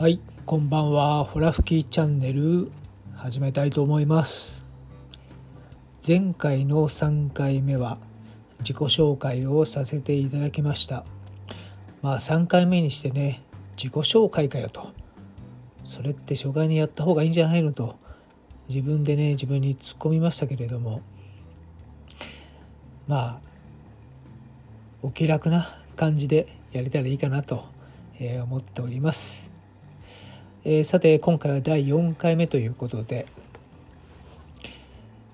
はいこんばんは。ホラ吹きチャンネル始めたいと思います。前回の3回目は自己紹介をさせていただきました。まあ3回目にしてね自己紹介かよと。それって初回にやった方がいいんじゃないのと自分でね自分に突っ込みましたけれども。まあお気楽な感じでやれたらいいかなと思っております。えー、さて今回は第4回目ということで、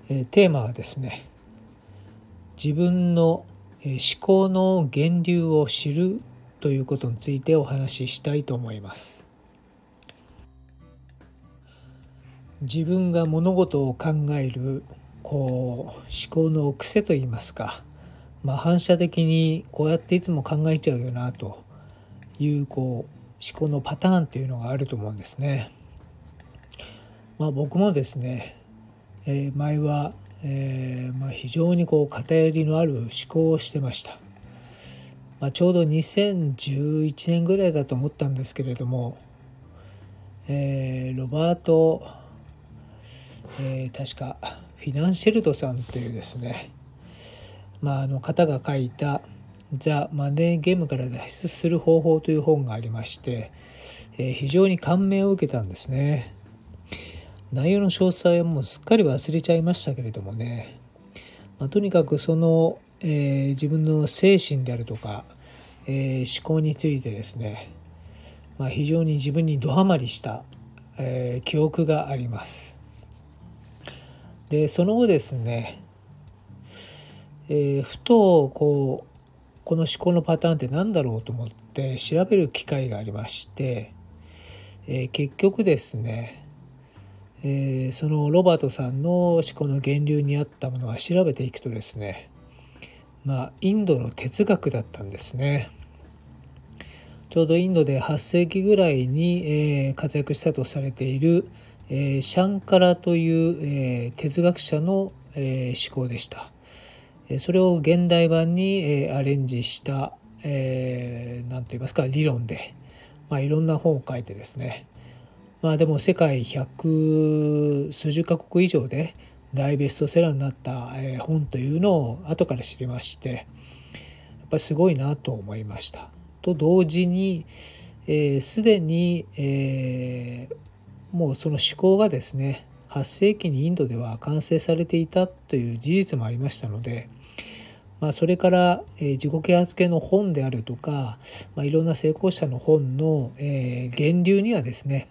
えー、テーマはですね自分の思考の源流を知るということについてお話ししたいと思います。自分が物事を考えるこう思考の癖といいますか、まあ、反射的にこうやっていつも考えちゃうよなというこう思考のパターンっていうのがあると思うんですね。まあ、僕もですね、えー、前は、えー、まあ、非常にこう偏りのある思考をしてました。まあ、ちょうど2011年ぐらいだと思ったんですけれども、えー、ロバート、え確かフィナンシェルドさんというですね、まあ、あの方が書いた「ザ・マネーゲームから脱出する方法という本がありまして、えー、非常に感銘を受けたんですね。内容の詳細はもうすっかり忘れちゃいましたけれどもね、まあ、とにかくその、えー、自分の精神であるとか、えー、思考についてですね、まあ、非常に自分にどハマりした、え記憶があります。でその後ですね、えふとこうこの思考のパターンって何だろうと思って調べる機会がありまして、えー、結局ですね、えー、そのロバートさんの思考の源流にあったものは調べていくとですねまあインドの哲学だったんですね。ちょうどインドで8世紀ぐらいに、えー、活躍したとされている、えー、シャンカラという、えー、哲学者の、え思考でした。それを現代版にアレンジした何、えー、と言いますか理論で、まあ、いろんな本を書いてですねまあでも世界百数十カ国以上で大ベストセラーになった本というのを後から知りましてやっぱりすごいなと思いました。と同時にすで、に、もうその思考がですね8世紀にインドでは完成されていたという事実もありましたのでまあ、それから、えー、自己啓発系の本であるとか、まあ、いろんな成功者の本の、えー、源流にはですね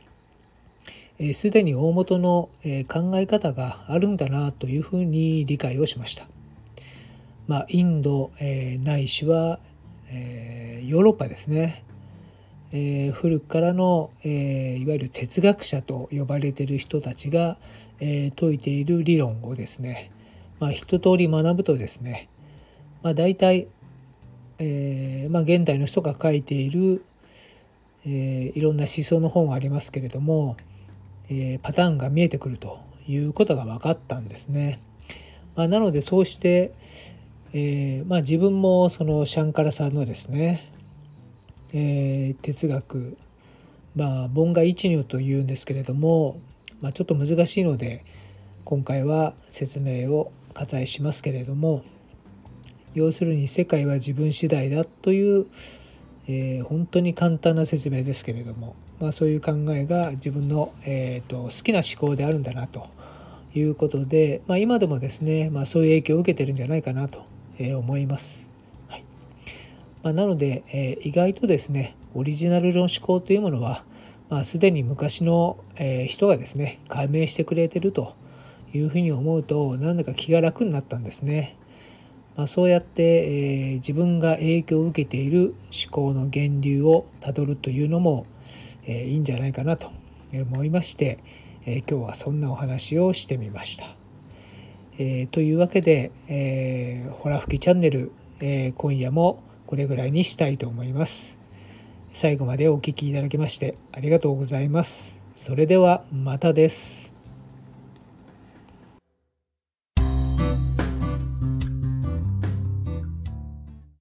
すで、ー、に大元の、えー、考え方があるんだなというふうに理解をしました。まあ、インド、えー、ないしは、えー、ヨーロッパですね、えー、古くからの、えー、いわゆる哲学者と呼ばれている人たちが、えー、説いている理論をですね、まあ、一通り学ぶとですねまあ、大体、えーまあ、現代の人が書いている、えー、いろんな思想の本がありますけれども、えー、パターンが見えてくるということが分かったんですね。まあ、なのでそうして、えまあ、自分もそのシャンカラさんのですね、え、哲学まあ本願一如というんですけれども、まあ、ちょっと難しいので今回は説明を割愛しますけれども、要するに世界は自分次第だという、えー、本当に簡単な説明ですけれども、まあ、そういう考えが自分の、えーと、好きな思考であるんだなということで、まあ、今でもですね、まあ、そういう影響を受けてるんじゃないかなと思います。はいまあ、なので、えー、意外とですねオリジナルの思考というものは、まあ、すでに昔の、えー、人がですね解明してくれてるというふうに思うとなんだか気が楽になったんですね。まあ、そうやって、えー、自分が影響を受けている思考の源流をたどるというのも、えー、いいんじゃないかなと思いまして、えー、今日はそんなお話をしてみました。えー、というわけで、えー、ほら吹きチャンネル、えー、今夜もこれぐらいにしたいと思います。最後までお聴きいただきましてありがとうございます。それではまたです。